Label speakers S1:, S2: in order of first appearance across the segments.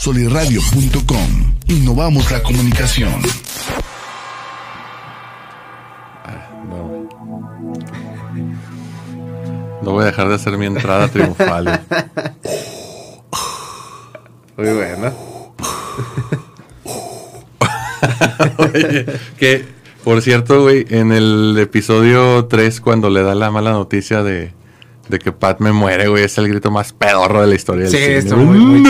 S1: Soliradio.com. Innovamos la comunicación.
S2: No voy a dejar de hacer mi entrada triunfal.
S3: Muy buena.
S2: Oye, que, por cierto, güey, en el episodio 3, cuando le da la mala noticia de, de que Pat me muere, güey, es el grito más pedorro de la historia del
S3: Sí,
S2: cine.
S3: está muy, muy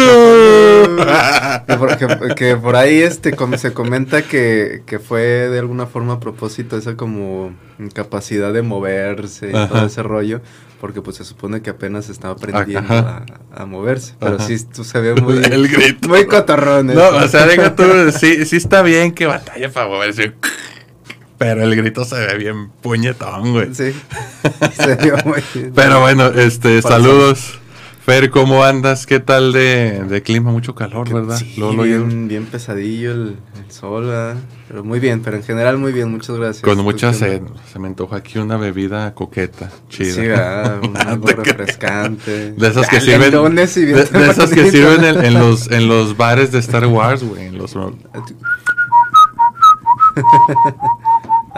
S3: Que por, que- que por ahí este como se comenta que, que fue de alguna forma a propósito esa como incapacidad de moverse y
S2: Ajá.
S3: todo ese rollo, porque pues se supone que apenas estaba aprendiendo a, a moverse, pero
S2: Ajá.
S3: sí tú se ve muy
S2: El grito.
S3: muy cotorrón.
S2: No, o sea, deja tú, sí, sí está bien que batalla para moverse. Pero el grito se ve bien puñetón, güey.
S3: Sí. Se vio muy
S2: Pero bueno, este,
S3: Pasó.
S2: saludos. Fer, ¿cómo andas? ¿Qué tal de, de clima? Mucho calor,
S3: que-
S2: ¿verdad?
S3: Sí,
S2: Luego lo llevo
S3: bien, bien pesadillo el, el sol, ¿verdad? pero muy bien, pero en general muy bien, muchas gracias.
S2: Con
S3: ¿Tú
S2: mucha sed. Se me antoja aquí una bebida coqueta, chida.
S3: Sí, ¿verdad? Un- algo refrescante.
S2: De esas que sirven. de,
S3: bien
S2: de esas que sirven en, en los, en los bares de Star Wars, güey. En los,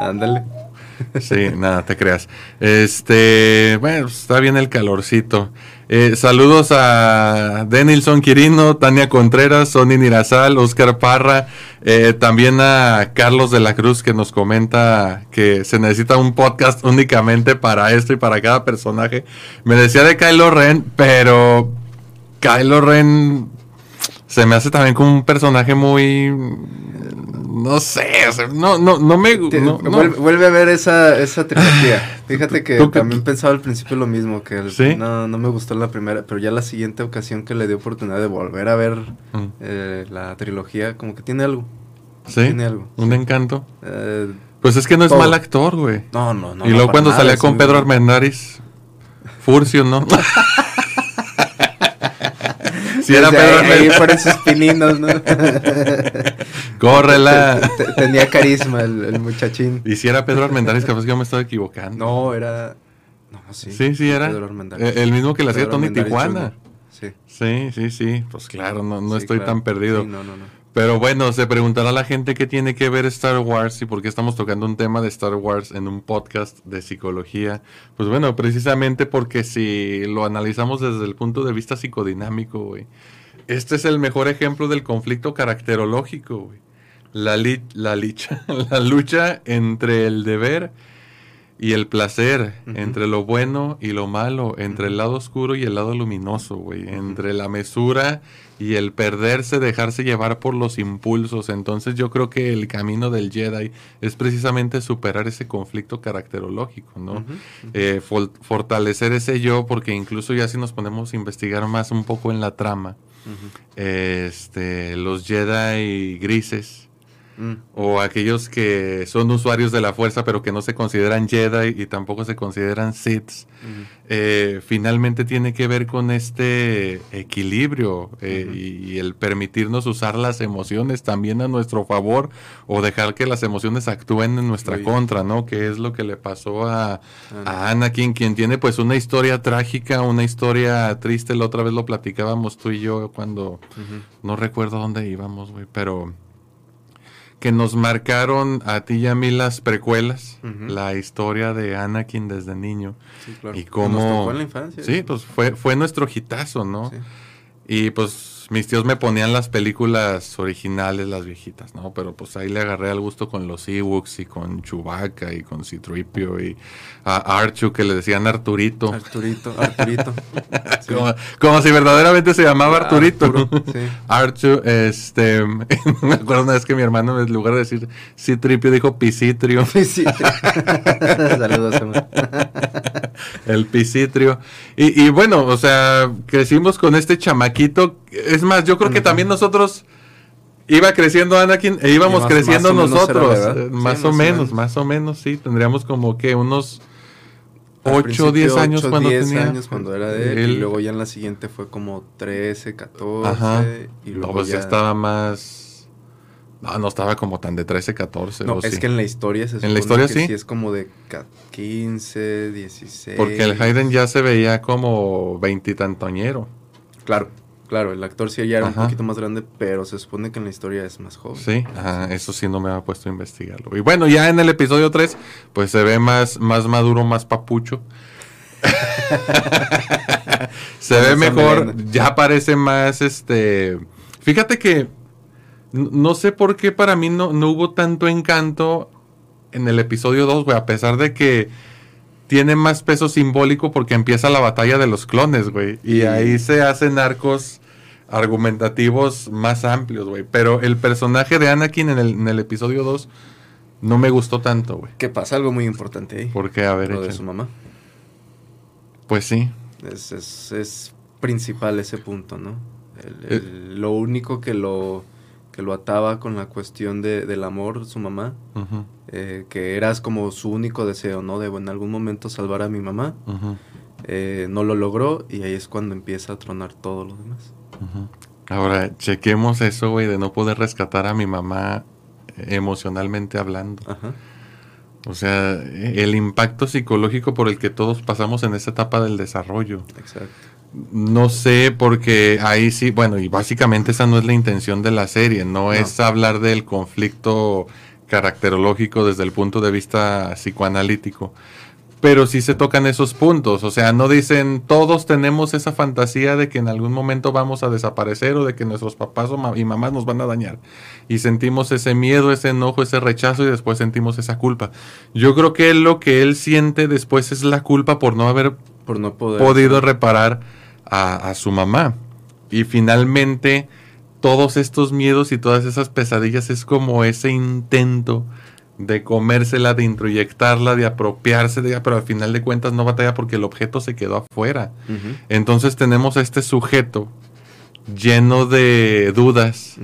S3: Ándale.
S2: sí, nada, te creas. Este, bueno, está bien el calorcito. Eh, saludos a Denilson Quirino, Tania Contreras, Sony Nirazal, Oscar Parra, eh, también a Carlos de la Cruz que nos comenta que se necesita un podcast únicamente para esto y para cada personaje. Me decía de Kylo Ren, pero Kylo Ren se me hace también como un personaje muy no sé, no, no, no me no, no.
S3: Vuelve, vuelve a ver esa, esa trilogía. Fíjate que
S2: ¿Tú qué-
S3: también pensaba al principio lo mismo, que el-
S2: ¿Sí?
S3: no, no me gustó la primera, pero ya la siguiente ocasión que le dio oportunidad de volver a ver
S2: Mm.
S3: eh, la trilogía, como que tiene algo.
S2: ¿Sí?
S3: tiene algo,
S2: Un
S3: sí.
S2: encanto.
S3: Eh,
S2: Pues es que no es
S3: Todo.
S2: mal actor, güey.
S3: no, no, no.
S2: y luego cuando
S3: nada,
S2: salía con Pedro. Armendáriz, Furcio, ¿no? si era Pedro
S3: ahí, ahí fueron sus pininos, ¿no?
S2: córrela.
S3: Te- te- Tenía carisma el, el muchachín.
S2: Y si era Pedro Armendáriz, capaz que yo me estaba equivocando.
S3: No, era... No, sí.
S2: Sí, sí era.
S3: Pedro Armendáriz.
S2: Eh, el mismo que le hacía Tony Tijuana.
S3: Sí.
S2: Sí, sí, sí. Pues claro, no, no
S3: Sí,
S2: estoy
S3: claro.
S2: tan perdido.
S3: Sí, no, no, no.
S2: Pero bueno, se preguntará la gente qué tiene que ver Star Wars y por qué estamos tocando un tema de Star Wars en un podcast de psicología. Pues bueno, precisamente porque si lo analizamos desde el punto de vista psicodinámico, güey, este es el mejor ejemplo del conflicto caracterológico, güey. La, li- la, licha, la lucha entre el deber y el placer, entre lo bueno y lo malo, entre el lado oscuro y el lado luminoso, güey, entre la mesura y el perderse, dejarse llevar por los impulsos. Entonces yo creo que el camino del Jedi es precisamente superar ese conflicto caracterológico, ¿no? Eh, fortalecer ese yo, porque incluso ya si nos ponemos a investigar más un poco en la trama, este, los Jedi grises,
S3: Mm.
S2: o aquellos que son usuarios de la fuerza pero que no se consideran Jedi y tampoco se consideran Siths,
S3: Ujú.
S2: eh, finalmente tiene que ver con este equilibrio eh, y, y el permitirnos usar las emociones también a nuestro favor o dejar que las emociones actúen en nuestra
S3: Muy-
S2: contra, ¿no? Que es lo que le pasó a,
S3: Ah,
S2: a Anakin, quien tiene pues una historia trágica, una historia triste, la otra vez lo platicábamos tú y yo cuando no recuerdo dónde íbamos, güey, pero que nos marcaron a ti y a mí las precuelas, la historia de Anakin desde niño.
S3: Sí, claro.
S2: Y cómo-
S3: Nos tocó en la infancia.
S2: Sí, pues fue, fue nuestro hitazo, ¿no?
S3: Sí.
S2: Y pues mis tíos me ponían las películas originales, las viejitas, ¿no? Pero pues ahí le agarré al gusto con los Ewoks y con Chewbacca y con Citripio y a Archu que le decían Arturito.
S3: Arturito, Arturito. Sí.
S2: Como, como si verdaderamente se llamaba
S3: Ah,
S2: Arturito.
S3: Arturo, sí.
S2: Archu, este, me acuerdo una vez que mi hermano en lugar de decir Citripio dijo Pisitrio,
S3: sí. Saludos, hermano.
S2: el Pisitrio. Y, y bueno, o sea, crecimos con este chamaquito. Es más, yo creo que también nosotros iba creciendo Anakin e íbamos
S3: más-
S2: creciendo
S3: más
S2: nosotros.
S3: era, ¿verdad?
S2: Eh,
S3: Sí,
S2: más,
S3: más
S2: o
S3: o
S2: menos,
S3: menos.
S2: más o menos, sí. Tendríamos como que unos
S3: Al
S2: 8 o 10
S3: principio,
S2: años cuando
S3: 10
S2: tenía.
S3: años cuando era de él,
S2: él.
S3: y luego ya en la siguiente fue como 13, 14
S2: Ajá.
S3: y
S2: No,
S3: luego
S2: pues ya
S3: ya
S2: estaba más No, no estaba como tan de 13, 14.
S3: No, es
S2: sí.
S3: que en la historia se
S2: ¿En la historia
S3: que
S2: sí?
S3: es como de ca- 15, 16.
S2: Porque el Hayden ya se veía como veintitantoñero.
S3: Claro, claro, el actor sí ya era
S2: Ajá.
S3: un poquito más grande, pero se supone que en la historia es más joven.
S2: Sí, ajá, eso sí no me ha puesto a investigarlo. Y bueno, ya en el episodio 3, pues se ve más, más maduro, más papucho. se ve mejor, ya parece más este. Fíjate que no sé por qué para mí no, no hubo tanto encanto en el episodio 2, güey, a pesar de que tiene más peso simbólico porque empieza la batalla de los clones, güey. Y
S3: Sí.
S2: ahí se hacen arcos argumentativos más amplios, güey. Pero el personaje de Anakin en el, en el episodio 2 no me gustó tanto, güey.
S3: Que pasa algo muy importante ahí.
S2: Porque, a ver,
S3: Lo de su mamá.
S2: pues sí.
S3: Es, es, es principal ese punto, ¿no? El-
S2: Eh.
S3: lo único que lo, que lo ataba con la cuestión de, del amor, su mamá, eh, que eras como su único deseo, ¿no? De en algún momento salvar a mi mamá. Eh, no lo logró y ahí es cuando empieza a tronar todo lo demás.
S2: Ahora, chequemos eso, güey, de no poder rescatar a mi mamá eh, emocionalmente hablando.
S3: Ajá.
S2: O sea, el impacto psicológico por el que todos pasamos en esa etapa del desarrollo.
S3: Exacto.
S2: No sé, porque ahí sí, bueno, y básicamente esa no es la intención de la serie, no,
S3: No.
S2: es hablar del conflicto caracterológico desde el punto de vista psicoanalítico. Pero sí se tocan esos puntos, o sea, no dicen todos tenemos esa fantasía de que en algún momento vamos a desaparecer o de que nuestros papás y mamás nos van a dañar. Y sentimos ese miedo, ese enojo, ese rechazo y después sentimos esa culpa. Yo creo que lo que él siente después es la culpa por no haber
S3: Por no poder.
S2: podido reparar a, a su mamá. Y finalmente, todos estos miedos y todas esas pesadillas es como ese intento de comérsela, de introyectarla, de apropiarse de ella, pero al final de cuentas no batalla porque el objeto se quedó afuera. Entonces tenemos a este sujeto lleno de dudas,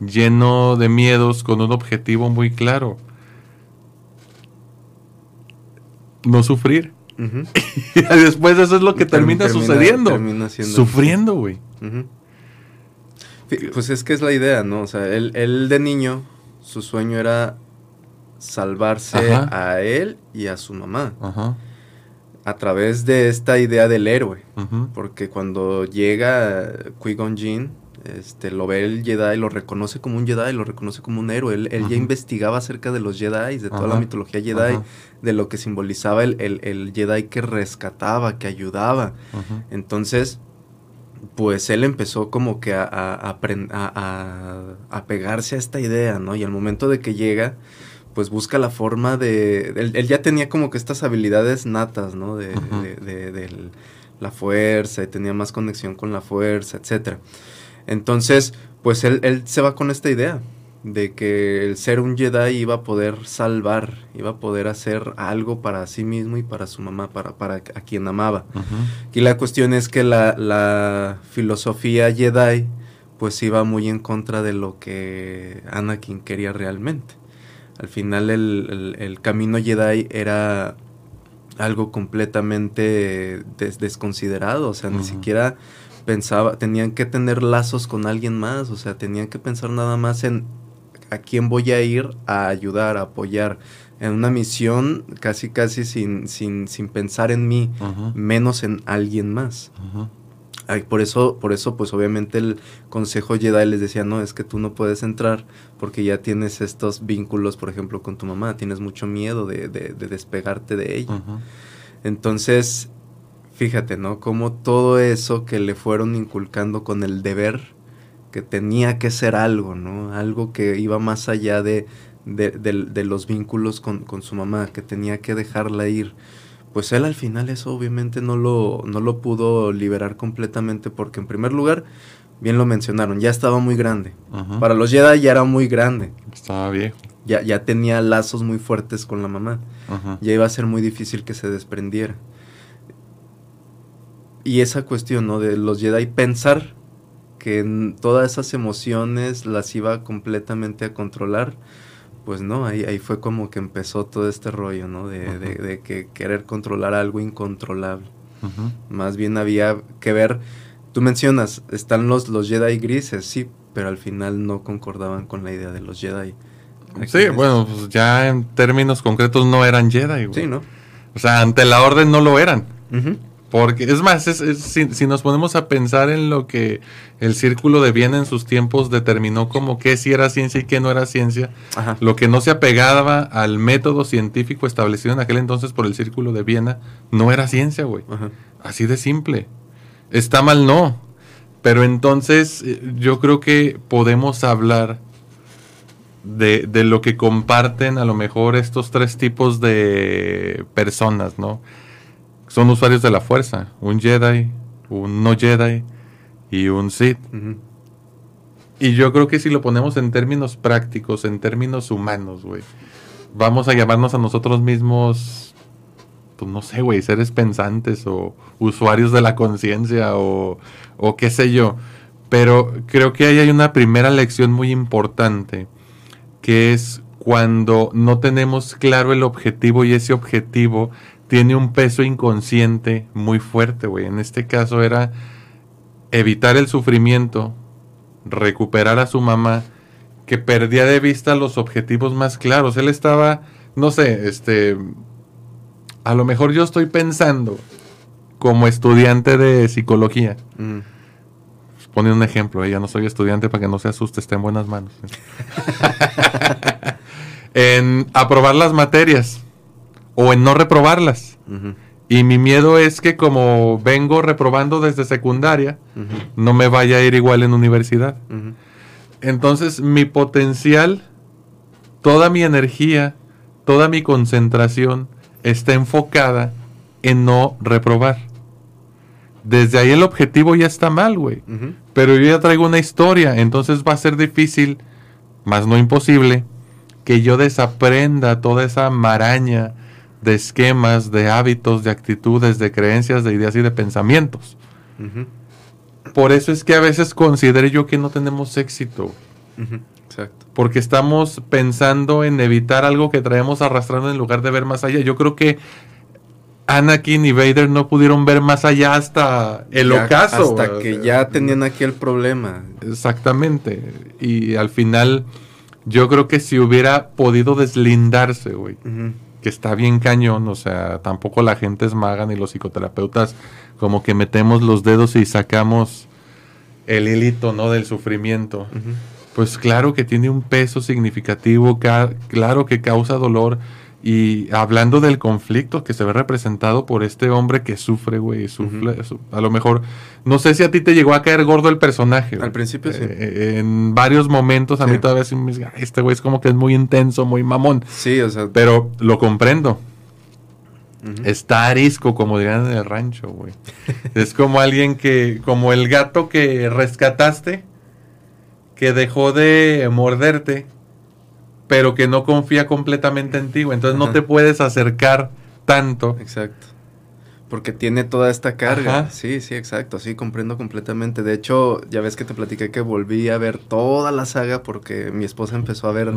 S2: lleno de miedos, con un objetivo muy claro. No sufrir. Y después eso es lo que
S3: Term-
S2: termina, sucediendo.
S3: termina
S2: Sufriendo, güey.
S3: Pues es que es la idea, ¿no? O sea, él, él de niño, su sueño era salvarse
S2: Ajá.
S3: a él y a su mamá
S2: Ajá.
S3: a través de esta idea del héroe.
S2: ujú,
S3: Porque cuando llega Qui-Gon Jinn, este, lo ve el Jedi, lo reconoce como un Jedi, lo reconoce como un héroe. Él, él ya investigaba acerca de los Jedi, de toda la mitología Jedi,
S2: Ajá.
S3: de lo que simbolizaba el, el, el Jedi que rescataba, que ayudaba. Entonces, pues él empezó como que a, a, a pegarse a esta idea, ¿no? Y al momento de que llega, pues busca la forma de... Él, él ya tenía como que estas habilidades natas, ¿no? De, de- de- la fuerza y tenía más conexión con la fuerza, etcétera. Entonces, pues él, él se va con esta idea de que el ser un Jedi iba a poder salvar, iba a poder hacer algo para sí mismo y para su mamá, para, para a quien amaba. Aquí la cuestión es que la, la filosofía Jedi pues iba muy en contra de lo que Anakin quería realmente. Al final el, el- el camino Jedi era algo completamente des- desconsiderado, o sea, ni siquiera pensaba, tenían que tener lazos con alguien más, o sea, tenían que pensar nada más en a quién voy a ir a ayudar, a apoyar, en una misión casi casi sin, sin, sin pensar en mí, menos en alguien más. Ay, por eso, por eso, pues obviamente el Consejo Jedi les decía, no, es que tú no puedes entrar porque ya tienes estos vínculos, por ejemplo, con tu mamá, tienes mucho miedo de, de- de despegarte de ella. Entonces, fíjate, ¿no? Como todo eso que le fueron inculcando con el deber, que tenía que ser algo, ¿no? Algo que iba más allá de, de, los vínculos con, con su mamá, que tenía que dejarla ir. Pues él al final eso obviamente no lo, no lo pudo liberar completamente porque en primer lugar, bien lo mencionaron, ya estaba muy grande. Para los Jedi ya era muy grande,
S2: Estaba viejo.
S3: ya, ya tenía lazos muy fuertes con la mamá ya iba a ser muy difícil que se desprendiera. Y esa cuestión, ¿no? De los Jedi pensar que todas esas emociones las iba completamente a controlar, pues no, ahí, ahí fue como que empezó todo este rollo, ¿no? De, de- de que querer controlar algo incontrolable. Más bien había que ver, tú mencionas, están los, los Jedi grises, sí, pero al final no concordaban con la idea de los Jedi. Aquí
S2: Sí,
S3: es-
S2: bueno, pues ya en términos concretos no eran Jedi, güey.
S3: Sí, ¿no?
S2: O sea, ante la orden no lo eran. Porque, es más, es- es- si, si nos ponemos a pensar en lo que el círculo de Viena en sus tiempos determinó como qué sí era ciencia y qué no era ciencia,
S3: Ajá.
S2: lo que no se apegaba al método científico establecido en aquel entonces por el círculo de Viena, no era ciencia, güey. Así de simple. Está mal, no. Pero entonces eh, yo creo que podemos hablar de, de lo que comparten a lo mejor estos tres tipos de personas, ¿no? Son usuarios de la fuerza. Un Jedi, un no Jedi y un Sith.
S3: Ujú.
S2: Y yo creo que si lo ponemos en términos prácticos, en términos humanos, güey, vamos a llamarnos a nosotros mismos, pues no sé, güey, seres pensantes o usuarios de la conciencia o, o qué sé yo. Pero creo que ahí hay una primera lección muy importante, que es cuando no tenemos claro el objetivo y ese objetivo tiene un peso inconsciente muy fuerte, güey. En este caso era evitar el sufrimiento, recuperar a su mamá, que perdía de vista los objetivos más claros. Él estaba, no sé, este, a lo mejor yo estoy pensando como estudiante de psicología.
S3: Mm.
S2: Pone un ejemplo, eh, ya no soy estudiante para que no se asuste, está en buenas manos. en aprobar las materias o en no reprobarlas. Y mi miedo es que como vengo reprobando desde secundaria, no me vaya a ir igual en universidad. Entonces mi potencial, toda mi energía, toda mi concentración está enfocada en no reprobar. Desde ahí el objetivo ya está mal, güey. Pero yo ya traigo una historia, entonces va a ser difícil, más no imposible, que yo desaprenda toda esa maraña de esquemas, de hábitos, de actitudes, de creencias, de ideas y de pensamientos. Por eso es que a veces considero yo que no tenemos éxito.
S3: Exacto.
S2: porque estamos pensando en evitar algo que traemos arrastrando en lugar de ver más allá. Yo creo que Anakin y Vader no pudieron ver más allá hasta el
S3: Ya-
S2: ocaso.
S3: Hasta que ya tenían aquí el problema.
S2: Exactamente. Y al final, yo creo que si hubiera podido deslindarse, güey. Que está bien cañón, o sea, tampoco la gente es maga ni los psicoterapeutas, como que metemos los dedos y sacamos el hilito, ¿no? Del sufrimiento. Pues claro que tiene un peso significativo, ca- claro que causa dolor. Y hablando del conflicto que se ve representado por este hombre que sufre, güey, sufre, su- a lo mejor, no sé si a ti te llegó a caer gordo el personaje.
S3: Al principio sí.
S2: Eh, en varios momentos a mí todavía sí me dice, "Ay, este güey es como que es muy intenso, muy mamón.
S3: Sí, o sea.
S2: Pero lo comprendo. Está arisco, como dirían en el rancho, güey. es como alguien que, como el gato que rescataste, que dejó de morderte, pero que no confía completamente en ti, güey. Entonces no
S3: Ajá.
S2: te puedes acercar tanto.
S3: Exacto. Porque tiene toda esta carga.
S2: Ajá.
S3: Sí, sí, exacto. Sí, comprendo completamente. De hecho, ya ves que te platiqué que volví a ver toda la saga porque mi esposa empezó a ver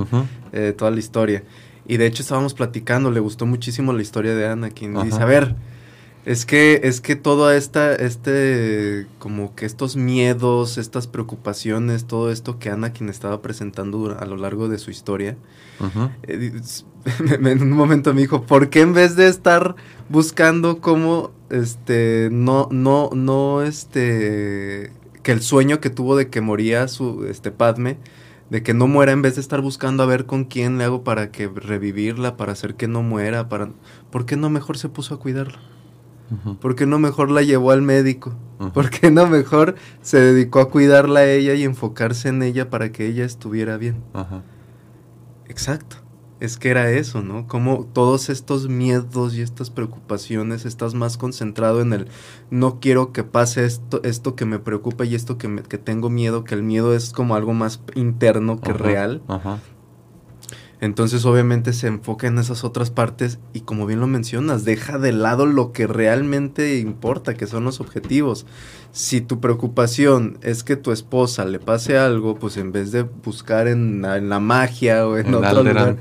S3: eh, toda la historia. Y de hecho estábamos platicando, le gustó muchísimo la historia de Anakin. Y dice,
S2: Ajá.
S3: a ver, es que, es que toda esta, este, como que estos miedos, estas preocupaciones, todo esto que Anakin estaba presentando a lo largo de su historia, eh, me- en un momento me dijo, ¿por qué en vez de estar buscando cómo, este, no, no, no, este, que el sueño que tuvo de que moría su, este, Padme, de que no muera, en vez de estar buscando a ver con quién le hago para que revivirla, para hacer que no muera, para, ¿por qué no mejor se puso a cuidarla? ¿Por qué no mejor la llevó al médico? ¿Por qué no mejor se dedicó a cuidarla a ella y enfocarse en ella para que ella estuviera bien?
S2: Ajá.
S3: Exacto. Es que era eso, ¿no? Como todos estos miedos y estas preocupaciones estás más concentrado en el no quiero que pase esto, esto que me preocupa y esto que, me- que tengo miedo, que el miedo es como algo más interno que real.
S2: Ajá.
S3: Entonces obviamente se enfoca en esas otras partes y como bien lo mencionas, deja de lado lo que realmente importa, que son los objetivos. Si tu preocupación es que tu esposa le pase algo, pues en vez de buscar en, la- en la magia o en,
S2: En
S3: otro lugar,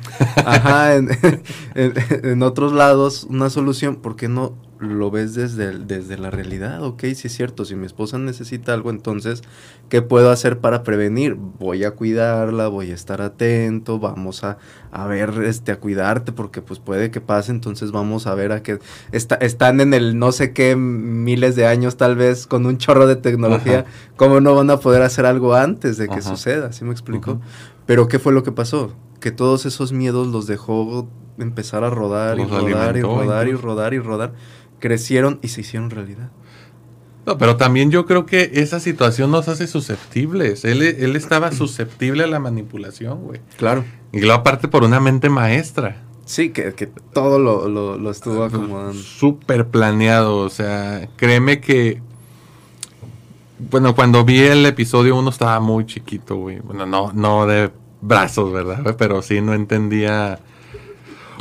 S3: ajá, en otros lados una solución, ¿por qué no lo ves desde, el- desde la realidad. Ok, sí es cierto, si mi esposa necesita algo, entonces, ¿qué puedo hacer para prevenir? Voy a cuidarla, voy a estar atento, vamos a, a ver, este, a cuidarte, porque pues puede que pase, entonces vamos a ver a que está, están en el no sé qué miles de años tal vez con un chorro de tecnología,
S2: Ajá.
S3: ¿cómo no van a poder hacer algo antes de que
S2: Ajá.
S3: suceda? ¿Sí me explico? Pero ¿qué fue lo que pasó? Que todos esos miedos los dejó empezar a rodar y rodar y rodar y rodar y rodar. Crecieron y se hicieron realidad.
S2: No, pero también yo creo que esa situación nos hace susceptibles. Él, él estaba susceptible a la manipulación, güey.
S3: Claro.
S2: Y luego aparte por una mente maestra.
S3: Sí, que, que todo lo, lo- lo estuvo acomodando.
S2: Súper planeado. O sea, créeme que. Bueno, cuando vi el episodio uno estaba muy chiquito, güey. Bueno, no, no de brazos, ¿verdad? Pero sí no entendía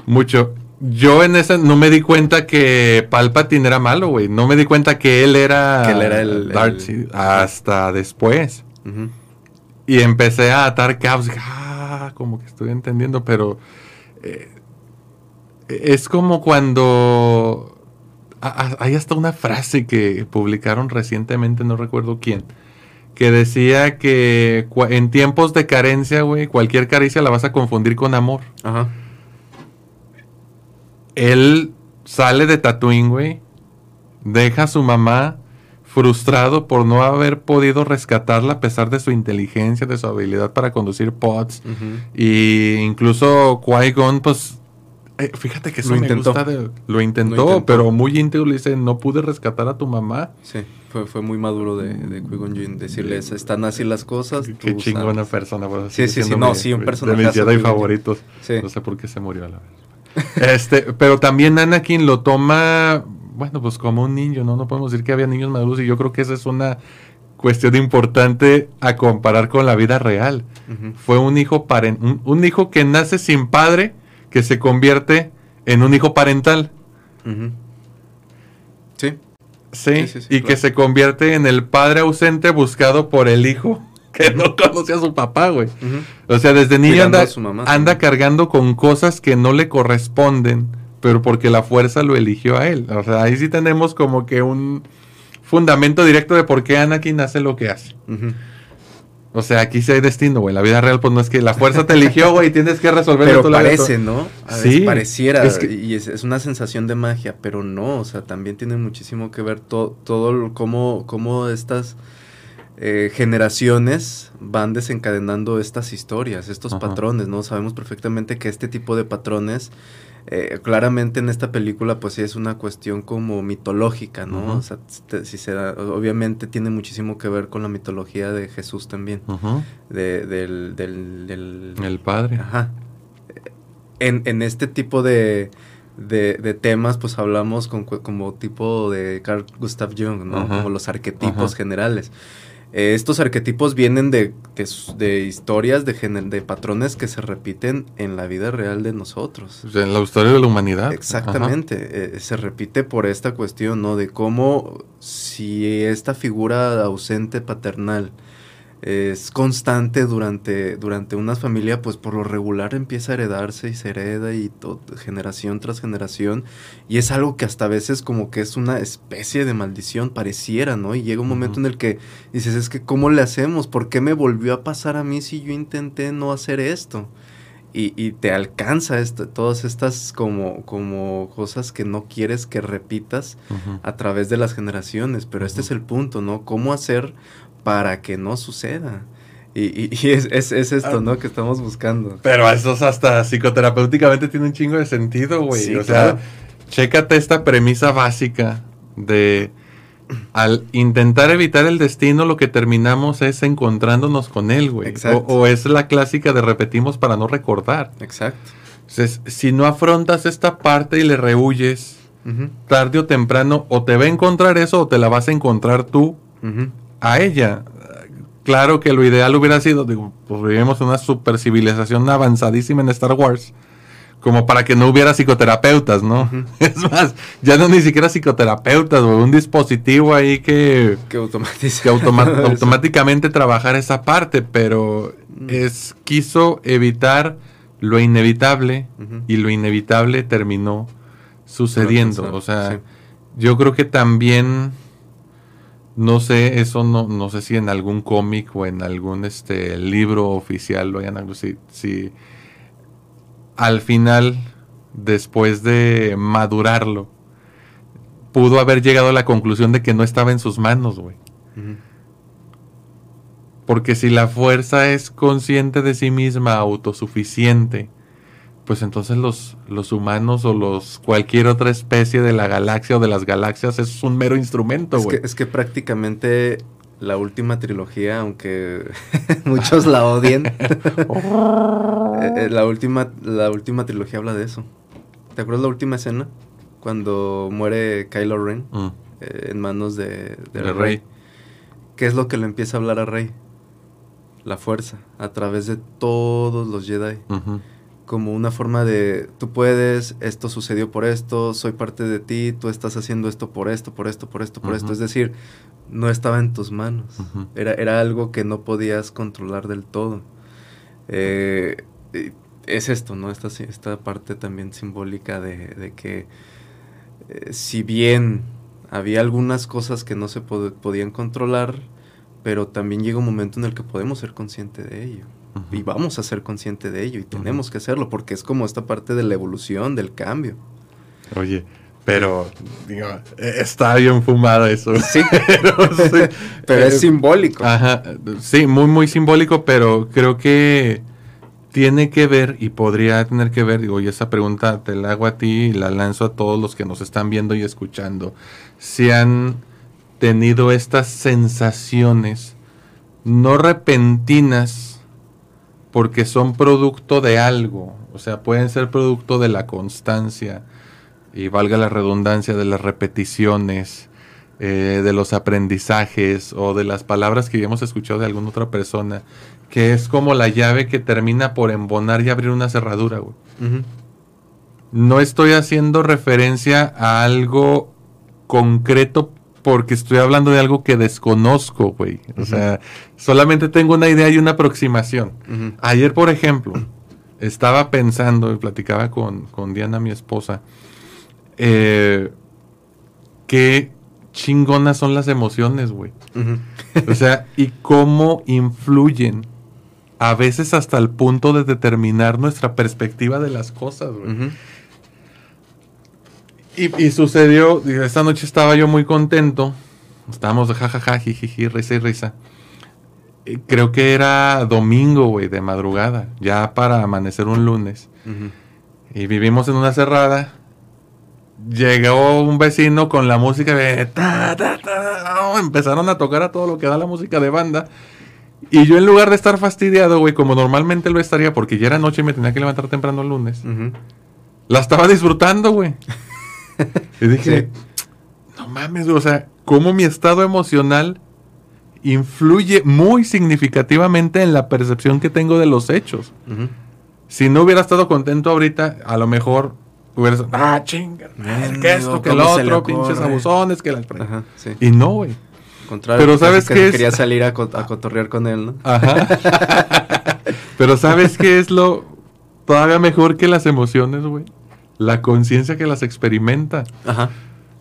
S2: mucho. Yo en ese no me di cuenta que Palpatine era malo, güey. No me di cuenta que él era,
S3: Que él era el-
S2: Darth
S3: el-
S2: Sidious hasta después. Y empecé a atar cabos. Ah, como que estoy entendiendo, pero eh, es como cuando a- a- hay hasta una frase que publicaron recientemente, no recuerdo quién, que decía que en tiempos de carencia, güey, cualquier caricia la vas a confundir con amor.
S3: Ajá.
S2: Él sale de Tatooine, güey, deja a su mamá frustrado por no haber podido rescatarla a pesar de su inteligencia, de su habilidad para conducir pods.
S3: Ujú.
S2: Y incluso Qui-Gon, pues, eh, fíjate que eso
S3: Lo
S2: me
S3: intentó.
S2: gusta de- lo, intentó,
S3: Lo intentó.
S2: pero muy íntegro le dice, no pude rescatar a tu mamá.
S3: Sí, fue, fue muy maduro de, de Qui-Gon Jinn decirles, están así las cosas.
S2: Qué
S3: tú
S2: chingona
S3: sabes".
S2: persona. pues,
S3: Sí, sí, sí, no,
S2: mi-
S3: sí, un
S2: De
S3: personajazo,
S2: mis Jedi
S3: Qui-Gon Jinn.
S2: favoritos.
S3: Sí.
S2: No sé por qué se murió a la vez. Este, pero también Anakin lo toma, bueno, pues como un niño, ¿no? No podemos decir que había niños maduros y yo creo que esa es una cuestión importante a comparar con la vida real. Fue un hijo paren- un, un hijo que nace sin padre, que se convierte en un hijo parental.
S3: Sí,
S2: Sí,
S3: Sí, sí, sí,
S2: y que se convierte en el padre ausente buscado por el hijo que no conoce a su papá, güey. O sea, desde niño anda,
S3: a su mamá
S2: anda cargando con cosas que no le corresponden, pero porque la fuerza lo eligió a él. O sea, ahí sí tenemos como que un fundamento directo de por qué Anakin hace lo que hace. O sea, aquí sí hay destino, güey. La vida real, pues no es que la fuerza te eligió, güey, y tienes que resolver
S3: Pero
S2: tú la
S3: parece, ¿no? A
S2: Sí,
S3: veces pareciera.
S2: es que-
S3: Y es, es una sensación de magia, pero no. O sea, también tiene muchísimo que ver to- todo cómo, cómo estas eh, generaciones van desencadenando estas historias, estos
S2: Ajá.
S3: patrones, ¿no? Sabemos perfectamente que este tipo de patrones, eh, claramente en esta película, pues sí es una cuestión como mitológica, ¿no? O sea, si te- si se da- obviamente tiene muchísimo que ver con la mitología de Jesús también, de- del, del, del-
S2: El padre.
S3: Ajá. En, en este tipo de, de, de temas, pues hablamos con, como tipo de Carl Gustav Jung, ¿no?
S2: Ajá.
S3: Como los arquetipos
S2: Ajá.
S3: generales. Eh, estos arquetipos vienen de, de de historias, de, de patrones que se repiten en la vida real de nosotros.
S2: O sea, en la historia de la humanidad.
S3: Exactamente, eh, se repite por esta cuestión, ¿no? De cómo si esta figura ausente paternal es constante durante, durante una familia, pues por lo regular empieza a heredarse y se hereda y to- generación tras generación. Y es algo que hasta a veces como que es una especie de maldición, pareciera, ¿no? Y llega un momento en el que dices, es que ¿cómo le hacemos? ¿Por qué me volvió a pasar a mí si yo intenté no hacer esto? y, y te alcanza esto, todas estas como, como cosas que no quieres que repitas a través de las generaciones, pero este es el punto, ¿no? ¿Cómo hacer para que no suceda? Y, y- y es, es- es esto,
S2: Ah.
S3: ¿no? Que estamos buscando.
S2: Pero eso es hasta psicoterapéuticamente tiene un chingo de sentido, güey.
S3: Sí,
S2: o
S3: claro.
S2: sea, chécate esta premisa básica de al intentar evitar el destino, lo que terminamos es encontrándonos con él, güey.
S3: Exacto.
S2: O, o es la clásica de repetimos para no recordar.
S3: Exacto.
S2: Entonces, si no afrontas esta parte y le rehuyes, tarde o temprano, o te va a encontrar eso o te la vas a encontrar tú
S3: ujú.
S2: A ella. Claro que lo ideal hubiera sido, digo, pues vivimos una super civilización avanzadísima en Star Wars, como para que no hubiera psicoterapeutas, ¿no? Es más, ya no ni siquiera psicoterapeutas, güey, un dispositivo ahí que,
S3: Que
S2: que automa- automáticamente trabajar esa parte, pero
S3: Mm.
S2: es quiso evitar lo inevitable y lo inevitable terminó sucediendo. O sea,
S3: sí.
S2: yo creo que también, no sé, eso no, no sé si en algún cómic o en algún este libro oficial lo hayan algo si, si al final, después de madurarlo, pudo haber llegado a la conclusión de que no estaba en sus manos, güey. Porque si la fuerza es consciente de sí misma, autosuficiente, pues entonces los, los humanos o los cualquier otra especie de la galaxia o de las galaxias es un mero instrumento,
S3: Es
S2: güey.
S3: que, es que prácticamente la última trilogía, aunque muchos la odien, eh, eh, la, última, la última trilogía habla de eso. ¿Te acuerdas la última escena? Cuando muere Kylo Ren
S2: Mm,
S3: eh, en manos de, rey.
S2: rey.
S3: ¿Qué es lo que le empieza a hablar a Rey? La fuerza, a través de todos los Jedi.
S2: Ujú,
S3: Como una forma de, tú puedes, esto sucedió por esto, soy parte de ti, tú estás haciendo esto por esto, por esto, por esto, por esto. Es decir, no estaba en tus manos. Era, era algo que no podías controlar del todo. Eh, es esto, ¿no? Esta, esta parte también simbólica de, de que eh, si bien había algunas cosas que no se pod- podían controlar, pero también llega un momento en el que podemos ser conscientes de ello. Y vamos a ser conscientes de ello y tenemos que hacerlo porque es como esta parte de la evolución, del cambio.
S2: Oye, pero digo, eh, está bien fumado eso.
S3: Sí,
S2: pero, sí,
S3: pero
S2: eh,
S3: es simbólico.
S2: Ajá, sí, muy, muy simbólico, pero creo que tiene que ver y podría tener que ver, digo, y esa pregunta te la hago a ti y la lanzo a todos los que nos están viendo y escuchando. Si han tenido estas sensaciones no repentinas porque son producto de algo, o sea, pueden ser producto de la constancia y valga la redundancia de las repeticiones, eh, de los aprendizajes o de las palabras que ya hemos escuchado de alguna otra persona, que es como la llave que termina por embonar y abrir una cerradura, güey. No estoy haciendo referencia a algo concreto porque estoy hablando de algo que desconozco, güey. O sea, solamente tengo una idea y una aproximación. Ayer, por ejemplo, estaba pensando y platicaba con, con Diana, mi esposa, eh, qué chingonas son las emociones, güey. O sea, y cómo influyen a veces hasta el punto de determinar nuestra perspectiva de las cosas, güey. Y, y sucedió, esta noche estaba yo muy contento. Estábamos de jajaja, jijiji, risa y risa. Y creo que era domingo, güey, de madrugada, ya para amanecer un lunes.
S3: Ujú.
S2: Y vivimos en una cerrada. Llegó un vecino con la música de... ta, ta, ta, empezaron a tocar a todo lo que da la música de banda. Y yo en lugar de estar fastidiado, güey, como normalmente lo estaría, porque ya era noche y me tenía que levantar temprano el lunes,
S3: Ujú.
S2: la estaba disfrutando, güey. y dije, no mames, o sea, cómo mi estado emocional influye muy significativamente en la percepción que tengo de los hechos.
S3: Ujú.
S2: Si no hubiera estado contento ahorita, a lo mejor hubiera ah, chinga, que esto, que
S3: ¿cómo
S2: lo otro, pinches abusones, que la...
S3: Ajá, sí.
S2: Y no, güey.
S3: Contrario,
S2: Pero ¿sabes
S3: que
S2: es?
S3: Quería salir a, co- a cotorrear con él, ¿no?
S2: Ajá. Pero ¿sabes qué es lo todavía mejor que las emociones, güey? La conciencia que las experimenta.
S3: Ajá.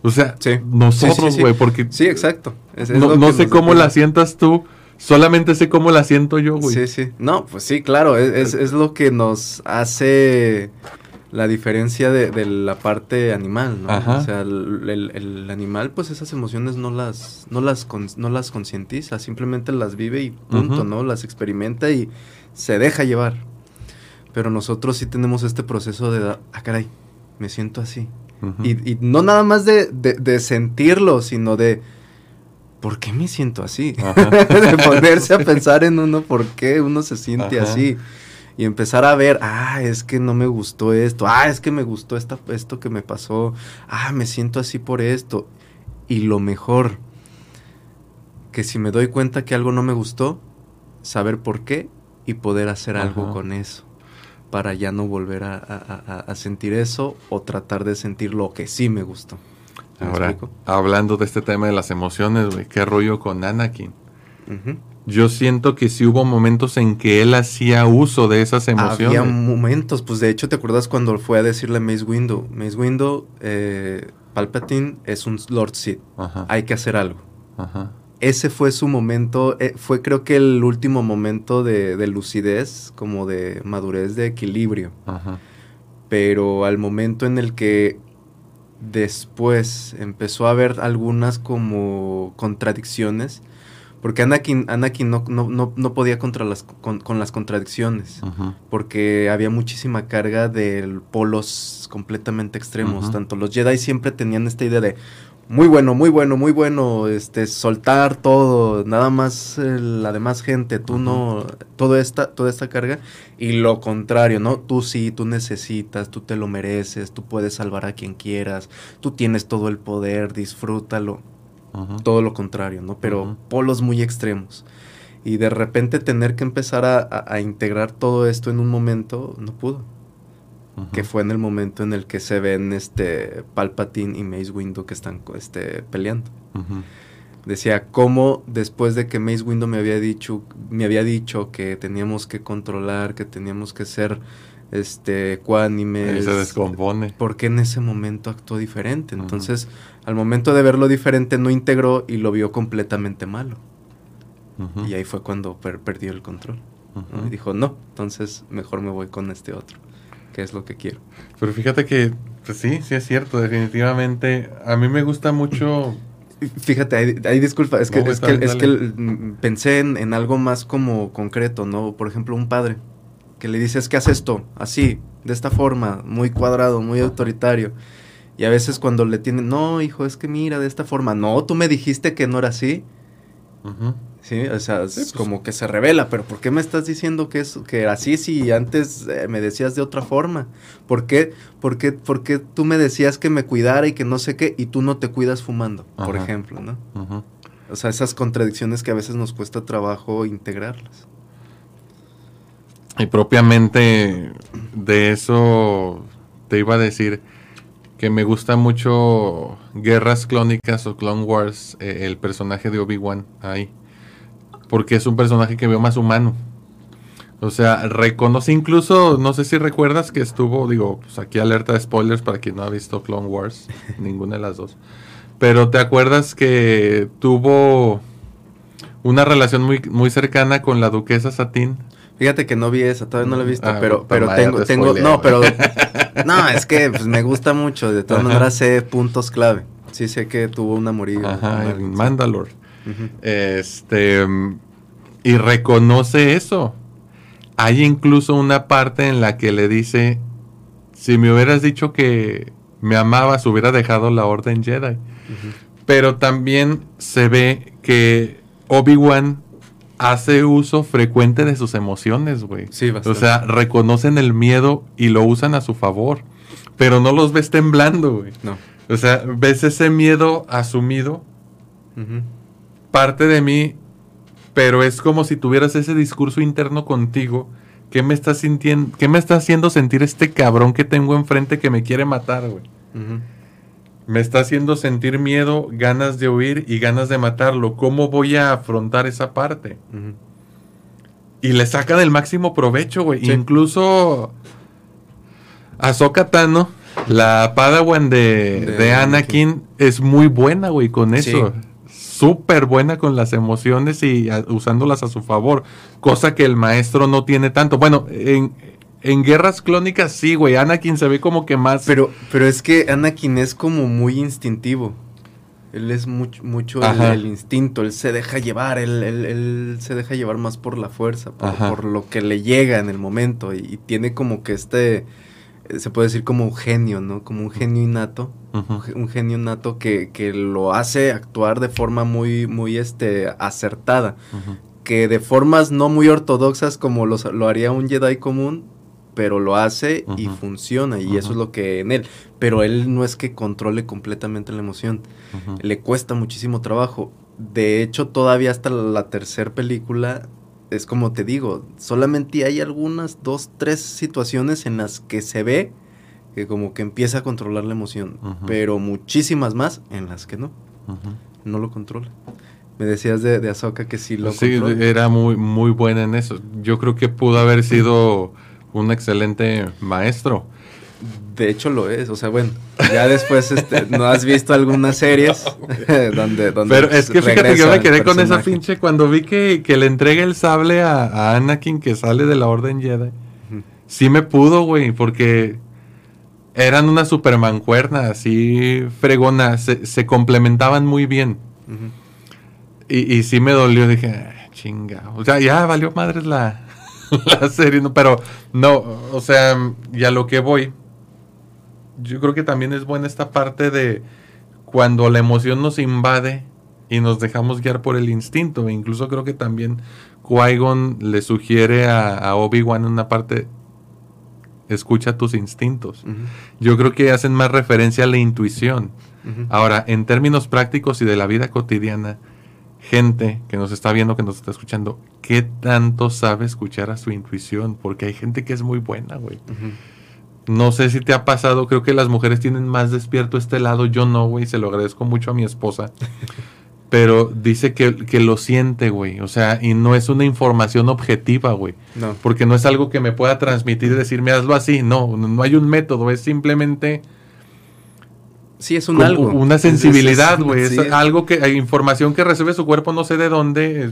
S2: O sea,
S3: Sí.
S2: nosotros,
S3: Sí, sí, sí.
S2: güey, porque
S3: Sí, exacto. Es- es
S2: no, sé cómo la sientas tú, solamente sé cómo la siento yo, güey.
S3: Sí, sí. No, pues sí, claro. Es, es- lo que nos hace la diferencia de, de la parte animal, ¿no?
S2: Ajá.
S3: O sea, el, el- el animal, pues esas emociones no las, no las, con- no las concientiza, simplemente las vive y punto. ¿no? Las experimenta y se deja llevar. Pero nosotros sí tenemos este proceso de, ah, caray, me siento así. Y, y no nada más de, de- de sentirlo, sino de, ¿por qué me siento así? De ponerse a pensar en uno, ¿por qué uno se siente
S2: Ajá.
S3: así? Y empezar a ver, ah, es que no me gustó esto, ah, es que me gustó esta, esto que me pasó, ah, me siento así por esto. Y lo mejor, que si me doy cuenta que algo no me gustó, saber por qué y poder hacer algo con eso para ya no volver a, a- a- a sentir eso o tratar de sentir lo que sí me gustó. ¿Me
S2: Ahora,
S3: explico?
S2: hablando de este tema de las emociones, güey, qué rollo con Anakin. Yo siento que sí hubo momentos en que él hacía uso de esas emociones.
S3: Había momentos, pues de hecho, ¿te acuerdas cuando fue a decirle a Mace Window? Mace Window, eh, Palpatine es un Lord Sith.
S2: Ajá.
S3: Hay que hacer algo.
S2: Ajá.
S3: Ese fue su momento, eh, fue creo que el último momento de, de lucidez, como de madurez, de equilibrio.
S2: Ajá.
S3: Pero al momento en el que después empezó a haber algunas como contradicciones, porque Anakin, Anakin no, no, no, no podía contra las, con, con las contradicciones,
S2: Ajá.
S3: porque había muchísima carga de polos completamente extremos. Tanto los Jedi siempre tenían esta idea de muy bueno, muy bueno, muy bueno, este, soltar todo, nada más eh, la demás gente, tú no, toda esta, toda esta carga, y lo contrario, ¿no? Tú sí, tú necesitas, tú te lo mereces, tú puedes salvar a quien quieras, tú tienes todo el poder, disfrútalo todo lo contrario, ¿no? Pero polos muy extremos. Y de repente tener que empezar a, a- a integrar todo esto en un momento, no pudo. Que fue en el momento en el que se ven este Palpatine y Mace Windu que están este, peleando. Decía, cómo después de que Mace Windu me había dicho, me había dicho que teníamos que controlar, que teníamos que ser este
S2: Ahí
S3: ecuánimes,
S2: se descompone.
S3: ¿por qué en ese momento actuó diferente? Entonces, al momento de verlo diferente, no integró y lo vio completamente malo. Y ahí fue cuando per- perdió el control. ¿no?
S2: Ajá.
S3: Y dijo, no, entonces mejor me voy con este otro, que es lo que quiero.
S2: Pero fíjate que, pues sí, sí es cierto, definitivamente. A mí me gusta mucho.
S3: Fíjate, ahí, disculpa, es que,
S2: No,
S3: es que, es que mm, pensé en, en algo más como concreto, ¿no? Por ejemplo, un padre que le dices que haz esto, así, de esta forma, muy cuadrado, muy autoritario. Y a veces cuando le tienen, no, hijo, es que mira, de esta forma, no, tú me dijiste que no era así.
S2: Ajá.
S3: Sí, o sea, es
S2: pues.
S3: como que se revela, pero ¿por qué me estás diciendo que es que así si antes eh, me decías de otra forma? ¿Por qué, por, qué, por qué tú me decías que me cuidara y que no sé qué y tú no te cuidas fumando, por ejemplo, ¿no?
S2: Ajá.
S3: O sea, esas contradicciones que a veces nos cuesta trabajo integrarlas.
S2: Y propiamente de eso te iba a decir que me gusta mucho Guerras Clónicas o Clone Wars, eh, el personaje de Obi-Wan ahí. Porque es un personaje que veo más humano. O sea, reconoce incluso, no sé si recuerdas que estuvo, digo, pues aquí alerta de spoilers para quien no ha visto Clone Wars, ninguna de las dos. Pero te acuerdas que tuvo una relación muy, muy cercana con la duquesa Satín.
S3: Fíjate que no vi esa, todavía no la he visto,
S2: Ah,
S3: pero, pero tengo,
S2: te
S3: tengo, no, pero, no, es que pues, me gusta mucho, de todas maneras sé puntos clave. Sí sé que tuvo un amorío.
S2: Ajá, en
S3: alguien,
S2: Este y reconoce eso. Hay incluso una parte en la que le dice: Si me hubieras dicho que me amabas, hubiera dejado la orden Jedi. Pero también se ve que Obi-Wan hace uso frecuente de sus emociones, güey.
S3: Sí,
S2: O
S3: bastante.
S2: sea, reconocen el miedo y lo usan a su favor. Pero no los ves temblando, güey.
S3: No.
S2: O sea, ves ese miedo asumido. Parte de mí, pero es como si tuvieras ese discurso interno contigo. ¿Qué me está sintiendo? ¿Qué me está haciendo sentir este cabrón que tengo enfrente que me quiere matar, güey? Me está haciendo sentir miedo, ganas de huir y ganas de matarlo. ¿Cómo voy a afrontar esa parte? Y le sacan el máximo provecho, güey.
S3: Sí.
S2: Incluso Ahsoka Tano, la Padawan de,
S3: De
S2: de Anakin, es muy buena, güey, con
S3: Sí.
S2: Súper buena con las emociones y a- usándolas a su favor. Cosa que el maestro no tiene tanto. Bueno, en, en Guerras Clónicas sí, güey. Anakin se ve como que más...
S3: Pero, pero es que Anakin es como muy instintivo. Él es mucho, mucho el, el instinto, él se deja llevar, él, él- él se deja llevar más por la fuerza, por, lo que le llega en el momento y, y tiene como que este, se puede decir como un genio, ¿no? Como un genio innato, un ge- un genio innato que, que lo hace actuar de forma muy, muy este, acertada, que de formas no muy ortodoxas como los- lo haría un Jedi común, pero lo hace y funciona y eso es lo que en él, pero él no es que controle completamente la emoción. Le cuesta muchísimo trabajo. De hecho, todavía hasta la tercera película, es como te digo, solamente hay algunas, dos, tres situaciones en las que se ve que como que empieza a controlar la emoción, pero muchísimas más en las que no, no lo controla. Me decías de, de Ahsoka que sí lo
S2: Sí,
S3: controla.
S2: era muy, muy buena en eso. Yo creo que pudo haber sido un excelente maestro.
S3: De hecho lo es, o sea, bueno, ya después este, no has visto algunas series donde, donde,
S2: Pero es que fíjate que yo me quedé con esa pinche cuando vi que, que le entrega el sable a, a, Anakin que sale de la Orden Jedi. Sí me pudo, güey, porque eran una super mancuerna, así fregona, se, se complementaban muy bien. y, y, sí me dolió, dije, ah, chinga, o sea, ya valió madres la, la serie, no, pero no, o sea, ya lo que voy, yo creo que también es buena esta parte de cuando la emoción nos invade y nos dejamos guiar por el instinto. E incluso creo que también Qui-Gon le sugiere a, a Obi-Wan en una parte, escucha tus instintos. Uh -huh. Yo creo que hacen más referencia a la intuición. Uh -huh. Ahora, en términos prácticos y de la vida cotidiana, gente que nos está viendo, que nos está escuchando, ¿qué tanto sabe escuchar a su intuición? Porque hay gente que es muy buena, güey. Uh -huh. No sé si te ha pasado, creo que las mujeres tienen más despierto este lado, yo no, güey, se lo agradezco mucho a mi esposa. Pero dice que, que lo siente, güey. O sea, y no es una información objetiva, güey.
S3: No.
S2: Porque no es algo que me pueda transmitir y decirme, hazlo así. No, no hay un método, es simplemente...
S3: Sí, es un algo.
S2: Una sensibilidad, güey. Es, algo que hay información que recibe su cuerpo, no sé de dónde.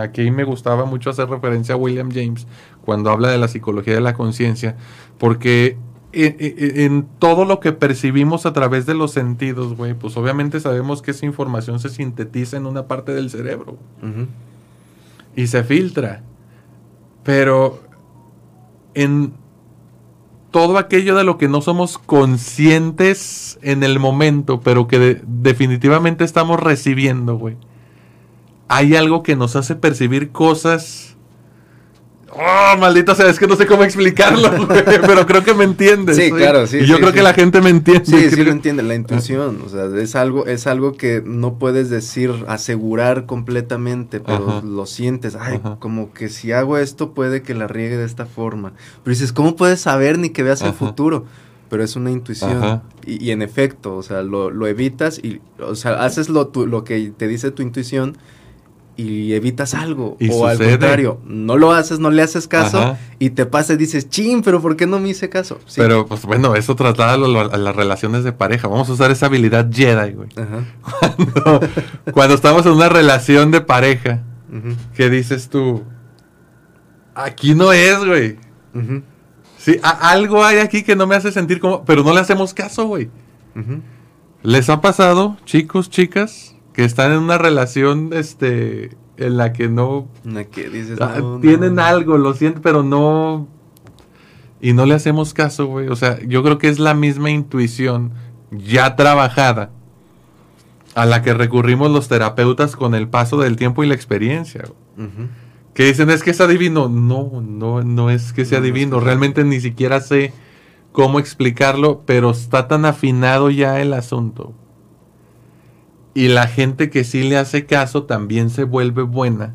S2: Aquí me gustaba mucho hacer referencia a William James cuando habla de la psicología de la conciencia, porque en, en, en, todo lo que percibimos a través de los sentidos, güey, pues obviamente sabemos que esa información se sintetiza en una parte del cerebro uh -huh. y se filtra. Pero en todo aquello de lo que no somos conscientes en el momento, pero que de, definitivamente estamos recibiendo, güey. Hay algo que nos hace percibir cosas Oh, maldito sea, es que no sé cómo explicarlo, pero creo que me entiendes.
S3: Sí, claro, sí.
S2: Y yo
S3: sí,
S2: creo
S3: sí.
S2: que la gente me entiende.
S3: Sí, sí lo entiende, la intuición, o sea, es algo, es algo que no puedes decir, asegurar completamente, pero Ajá. lo sientes, ay, Ajá. como que si hago esto puede que la riegue de esta forma. Pero dices, ¿cómo puedes saber ni que veas Ajá. el futuro? Pero es una intuición. Y, y, en efecto, o sea, lo, lo evitas y, o sea, haces lo, tu, lo que te dice tu intuición y evitas algo.
S2: Y
S3: o
S2: sucede.
S3: al contrario, no lo haces, no le haces caso Ajá. y te pasa y dices, chin, pero ¿por qué no me hice caso?
S2: Sí. Pero pues bueno, eso traslada a las relaciones de pareja. Vamos a usar esa habilidad Jedi, güey. Cuando, cuando, estamos en una relación de pareja, uh -huh. ¿qué dices tú? Aquí no es, güey. Uh -huh. Sí, algo hay aquí que no me hace sentir como, pero no le hacemos caso, güey. Uh -huh. ¿Les ha pasado, chicos, chicas? Que están en una relación este en la que no
S3: que dices,
S2: ah,
S3: no,
S2: tienen
S3: no.
S2: algo, lo siento, pero no y no le hacemos caso, güey. O sea, yo creo que es la misma intuición ya trabajada a la que recurrimos los terapeutas con el paso del tiempo y la experiencia. Uh -huh. Que dicen, es que es adivino. No, no, no es que sea no, adivino. No Realmente ni siquiera sé cómo explicarlo, pero está tan afinado ya el asunto y la gente que sí le hace caso también se vuelve buena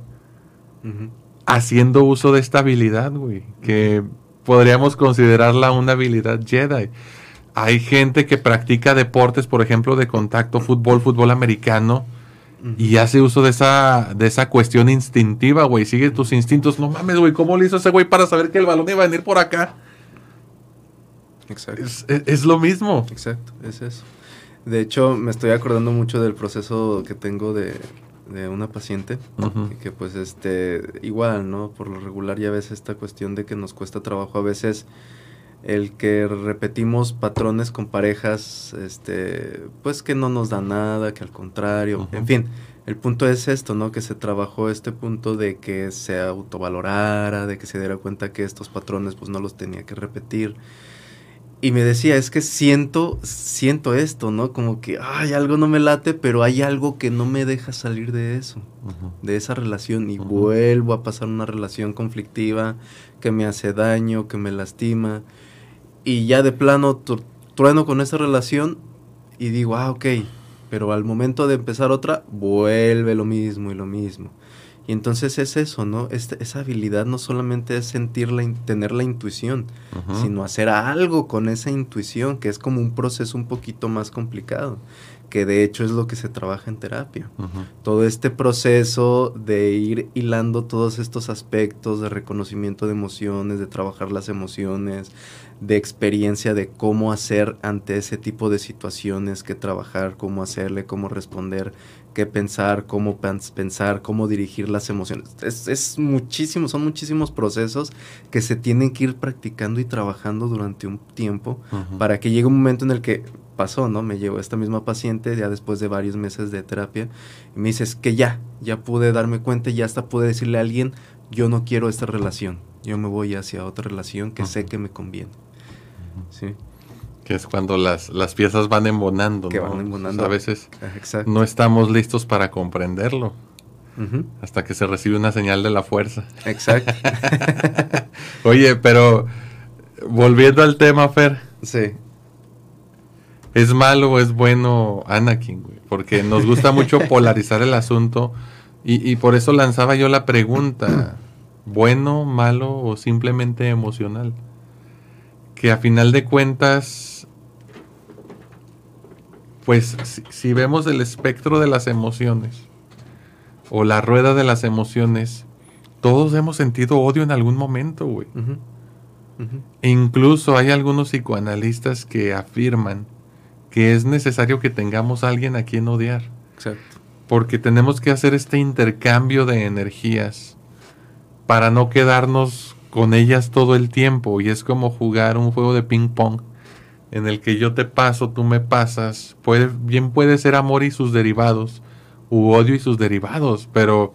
S2: uh -huh. haciendo uso de esta habilidad, güey. Que podríamos considerarla una habilidad Jedi. Hay gente que practica deportes, por ejemplo, de contacto, fútbol, fútbol americano, uh -huh. y hace uso de esa, de esa cuestión instintiva, güey. Sigue tus instintos. No mames, güey, ¿cómo le hizo ese güey para saber que el balón iba a venir por acá?
S3: Exacto.
S2: Es, es, es lo mismo.
S3: Exacto, es eso. De hecho, me estoy acordando mucho del proceso que tengo de, de una paciente, uh -huh. que pues este, igual, ¿no? Por lo regular ya ves esta cuestión de que nos cuesta trabajo a veces el que repetimos patrones con parejas, este, pues que no nos da nada, que al contrario, uh -huh. en fin, el punto es esto, ¿no? Que se trabajó este punto de que se autovalorara, de que se diera cuenta que estos patrones pues no los tenía que repetir y me decía, es que siento, siento esto, ¿no? Como que, ay, algo no me late, pero hay algo que no me deja salir de eso, uh -huh. de esa relación, y uh -huh. vuelvo a pasar una relación conflictiva que me hace daño, que me lastima, y ya de plano trueno con esa relación y digo, ah, ok, pero al momento de empezar otra, vuelve lo mismo y lo mismo. Y entonces es eso, ¿no? Este, esa habilidad no solamente es sentir la, tener la intuición, uh -huh. sino hacer algo con esa intuición, que es como un proceso un poquito más complicado. que de hecho es lo que se trabaja en terapia. Todo este proceso de ir hilando todos estos aspectos de reconocimiento de emociones, de trabajar las emociones, de experiencia de cómo hacer ante ese tipo de situaciones, qué trabajar, cómo hacerle, cómo responder, qué pensar, cómo pensar, cómo dirigir las emociones. Es, es muchísimo, son muchísimos procesos que se tienen que ir practicando y trabajando durante un tiempo para que llegue un momento en el que pasó, ¿no? Me llevó esta misma paciente ya después de varios meses de terapia y me dices que ya, ya pude darme cuenta, ya hasta pude decirle a alguien, yo no quiero esta relación, yo me voy hacia otra relación que sé que me conviene. Sí.
S2: Que es cuando las, las piezas van embonando,
S3: que Van embonando.
S2: a veces no estamos listos para comprenderlo. Hasta que se recibe una señal de la fuerza.
S3: Exacto.
S2: Oye, pero volviendo al tema, Fer.
S3: Sí.
S2: ¿Es malo o es bueno Anakin, güey? Porque nos gusta mucho polarizar el asunto y, y, por eso lanzaba yo la pregunta, ¿bueno, malo o simplemente emocional? Que a final de cuentas, pues si, vemos el espectro de las emociones o la rueda de las emociones, todos hemos sentido odio en algún momento, güey. incluso hay algunos psicoanalistas que afirman que es necesario que tengamos a alguien a quien odiar.
S3: Exacto.
S2: Porque tenemos que hacer este intercambio de energías para no quedarnos con ellas todo el tiempo. Y es como jugar un juego de ping pong en el que yo te paso, tú me pasas. Puede, bien puede ser amor y sus derivados, u odio y sus derivados, pero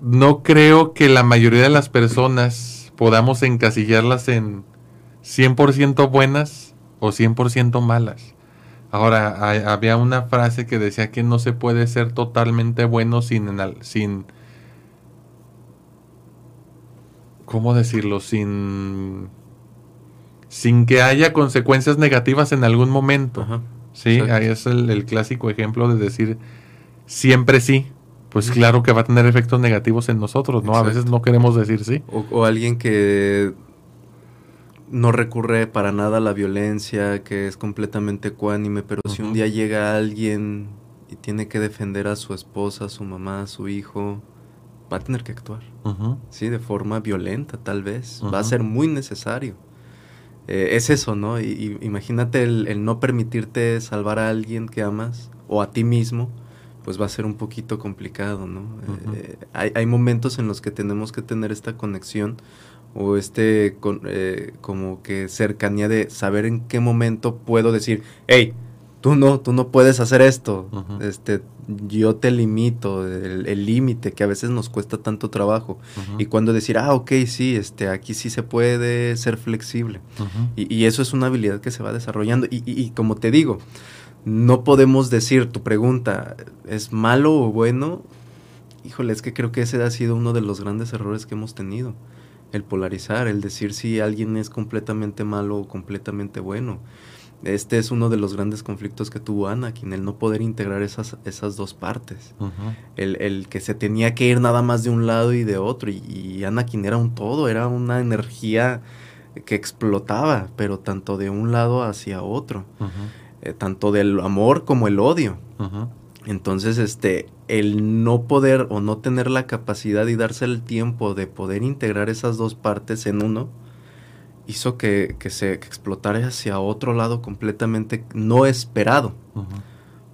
S2: no creo que la mayoría de las personas podamos encasillarlas en 100% buenas o 100% malas. Ahora, había una frase que decía que no se puede ser totalmente bueno sin, sin ¿cómo decirlo? Sin, sin que haya consecuencias negativas en algún momento. sí, ahí es el, clásico ejemplo de decir siempre sí. Pues claro que va a tener efectos negativos en nosotros, ¿no? A veces no queremos decir sí.
S3: o alguien que no recurre para nada a la violencia, que es completamente ecuánime, pero si un día llega alguien y tiene que defender a su esposa, a su mamá, a su hijo, va a tener que actuar. Sí, de forma violenta tal vez. Va a ser muy necesario. Eh, es eso, ¿no? Y, imagínate el, no permitirte salvar a alguien que amas o a ti mismo, pues va a ser un poquito complicado, ¿no? Eh, hay, hay momentos en los que tenemos que tener esta conexión o este eh, como que cercanía de saber en qué momento puedo decir, hey, tú no, tú no puedes hacer esto, este, yo te limito, el límite que a veces nos cuesta tanto trabajo. Y cuando decir, ah, ok, sí, este, aquí sí se puede ser flexible. y, eso es una habilidad que se va desarrollando. Y, y, como te digo, no podemos decir, tu pregunta, ¿es malo o bueno? Híjole, es que creo que ese ha sido uno de los grandes errores que hemos tenido el polarizar, el decir si alguien es completamente malo o completamente bueno. Este es uno de los grandes conflictos que tuvo Anakin, el no poder integrar esas, esas dos partes. el, que se tenía que ir nada más de un lado y de otro. Y, Anakin era un todo, era una energía que explotaba, pero tanto de un lado hacia otro. Eh, tanto del amor como el odio. Entonces, este, el no poder o no tener la capacidad y darse el tiempo de poder integrar esas dos partes en uno, hizo que, se explotara hacia otro lado completamente no esperado.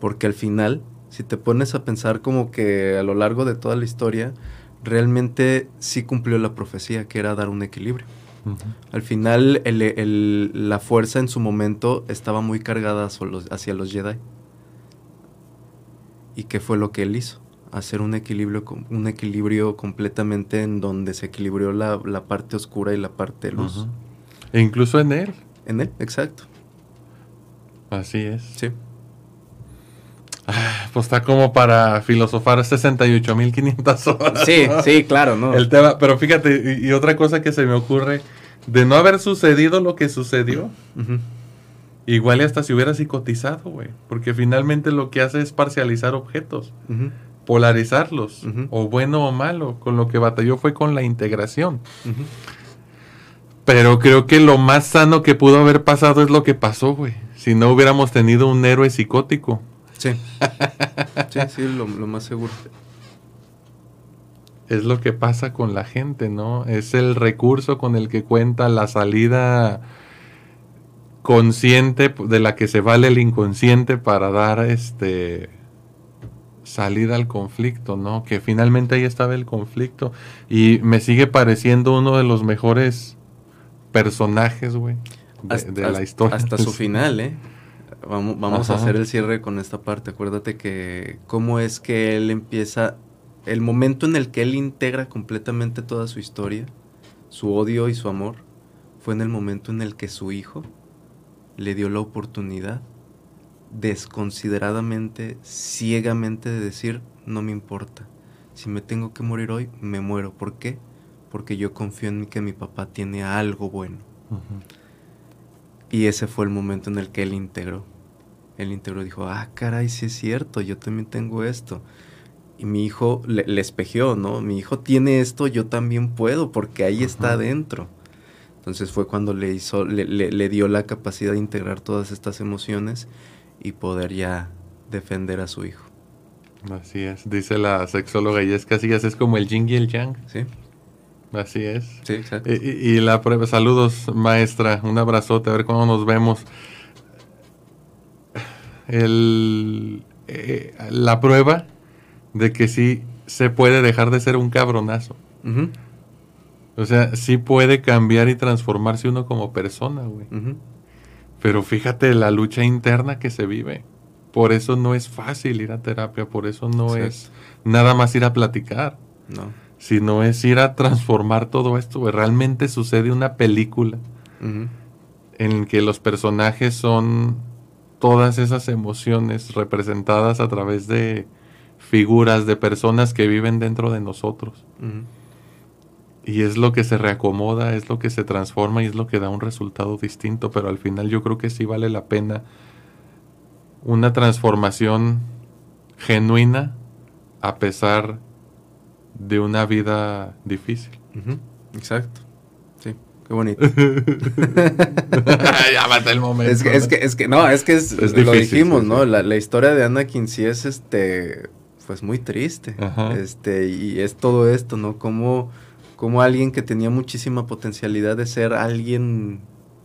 S3: Porque al final, si te pones a pensar como que a lo largo de toda la historia, realmente sí cumplió la profecía, que era dar un equilibrio. Al final, la fuerza en su momento estaba muy cargada hacia los Jedi. ¿Y qué fue lo que él hizo? Hacer un equilibrio, un equilibrio completamente en donde se equilibró la, parte oscura y la parte luz.
S2: E incluso en él.
S3: En él, exacto.
S2: Así es.
S3: Sí.
S2: Ah, pues está como para filosofar 68.500 horas.
S3: Sí, sí, claro, ¿no?
S2: El tema, pero fíjate, y, otra cosa que se me ocurre, de no haber sucedido lo que sucedió, Igual y hasta si hubiera psicotizado, güey. Porque finalmente lo que hace es parcializar objetos, polarizarlos, o bueno o malo. Con lo que batalló fue con la integración. Pero creo que lo más sano que pudo haber pasado es lo que pasó, güey. si no hubiéramos tenido un héroe psicótico.
S3: Sí. Sí, sí, lo, lo más seguro.
S2: Es lo que pasa con la gente, ¿no? Es el recurso con el que cuenta la salida consciente de la que se vale el inconsciente para dar este salida al conflicto, ¿no? Que finalmente ahí estaba el conflicto y me sigue pareciendo uno de los mejores personajes, güey, de,
S3: Hasta-
S2: de la historia.
S3: Hasta su final, ¿eh? Vamos, vamos a hacer el cierre con esta parte. Acuérdate que cómo es que él empieza, el momento en el que él integra completamente toda su historia, su odio y su amor, fue en el momento en el que su hijo le dio la oportunidad desconsideradamente, ciegamente de decir, no me importa. Si me tengo que morir hoy, me muero. ¿Por qué? Porque yo confío en que mi papá tiene algo bueno. Y ese fue el momento en el que él integró. Él integró y dijo, ah, caray, sí es cierto, yo también tengo esto. Y mi hijo le, le espejeó, ¿no? Mi hijo tiene esto, yo también puedo, porque ahí está adentro. Entonces fue cuando le hizo, le, le- le dio la capacidad de integrar todas estas emociones y poder ya defender a su hijo.
S2: Así es, dice la sexóloga y es casi es como el yin y el yang.
S3: ¿Sí?
S2: Así es.
S3: Sí, exacto.
S2: Y, la prueba, saludos maestra, un abrazote, a ver cuándo nos vemos. El, eh, la prueba de que sí se puede dejar de ser un cabronazo. O sea, sí puede cambiar y transformarse uno como persona, güey. Pero fíjate la lucha interna que se vive. Por eso no es fácil ir a terapia, por eso no es nada más ir a platicar,
S3: No.
S2: Sino es ir a transformar todo esto. Realmente sucede una película en que los personajes son todas esas emociones representadas a través de figuras, de personas que viven dentro de nosotros. Y es lo que se reacomoda, es lo que se transforma y es lo que da un resultado distinto, pero al final yo creo que sí vale la pena una transformación genuina a pesar de una vida difícil.
S3: Exacto. Sí, qué bonito.
S2: ya mata el momento.
S3: Es que, es que, es que, no, es que es,
S2: Es
S3: lo dijimos,
S2: sí,
S3: ¿no?
S2: sí.
S3: La, la historia de Anakin sí es, este, pues muy triste.
S2: Ajá.
S3: Este, y es todo esto, ¿no? Como, como alguien que tenía muchísima potencialidad de ser alguien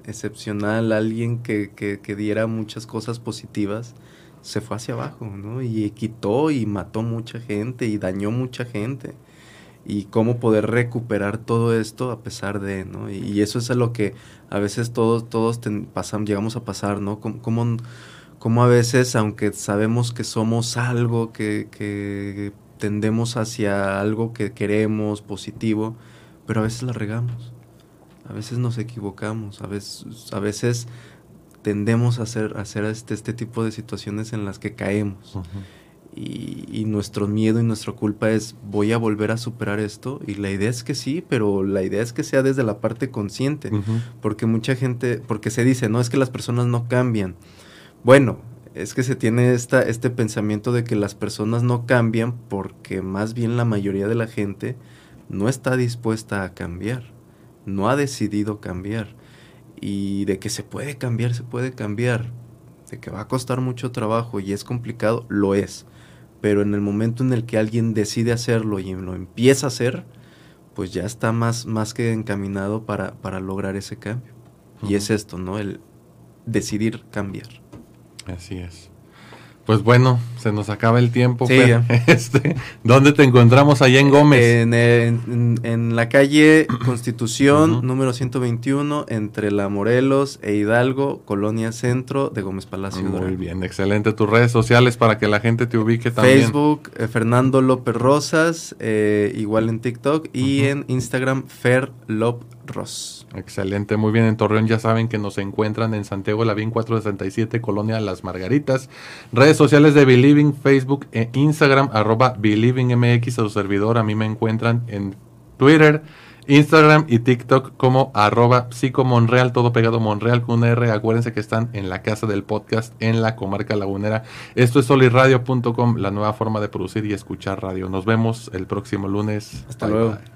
S3: excepcional, alguien que, que, que diera muchas cosas positivas, se fue hacia abajo, ¿no? Y quitó y mató mucha gente y dañó mucha gente. Y cómo poder recuperar todo esto a pesar de, ¿no? Y, eso es a lo que a veces todos, todos pasan, llegamos a pasar, ¿no? Como, a veces, aunque sabemos que somos algo, que, que tendemos hacia algo que queremos, positivo, pero a veces la regamos. A veces nos equivocamos, a veces, a veces tendemos a hacer, a hacer este, este tipo de situaciones en las que caemos. Y, y nuestro miedo y nuestra culpa es, voy a volver a superar esto. Y la idea es que sí, pero la idea es que sea desde la parte consciente. Porque mucha gente, porque se dice, no, es que las personas no cambian. Bueno, es que se tiene esta, este pensamiento de que las personas no cambian porque más bien la mayoría de la gente no está dispuesta a cambiar, no ha decidido cambiar. Y de que se puede cambiar, se puede cambiar. De que va a costar mucho trabajo y es complicado, lo es. Pero en el momento en el que alguien decide hacerlo y lo empieza a hacer, pues ya está más, más que encaminado para, para lograr ese cambio. Y es esto, ¿no? El decidir cambiar.
S2: Así es. Pues bueno, se nos acaba el tiempo.
S3: Sí,
S2: Fer.
S3: ya.
S2: Este, ¿Dónde te encontramos allá en Gómez?
S3: En, en- en la calle Constitución,
S2: Ujú.
S3: número 121, entre La Morelos e Hidalgo, Colonia Centro de Gómez Palacio.
S2: Muy bien, excelente. Tus redes sociales para que la gente te ubique también.
S3: Facebook, eh, Fernando López Rosas, eh, igual en TikTok, y en Instagram, Fer Lop Ros.
S2: Excelente, muy bien. En Torreón ya saben que nos encuentran en Santiago Lavín 467, Colonia Las Margaritas. Redes sociales de Believing, Facebook e Instagram, arroba BelievingMX a su servidor. A mí me encuentran en Twitter, Instagram y TikTok como arroba psicomonreal, todo pegado Monreal con una R. Acuérdense que están en la casa del podcast en la comarca lagunera. Esto es soliradio.com, la nueva forma de producir y escuchar radio. Nos vemos el próximo lunes.
S3: Hasta
S2: Bye,
S3: luego.
S2: bye.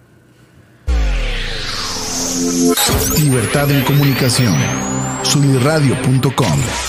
S1: Libertad en comunicación. Solirradio.com.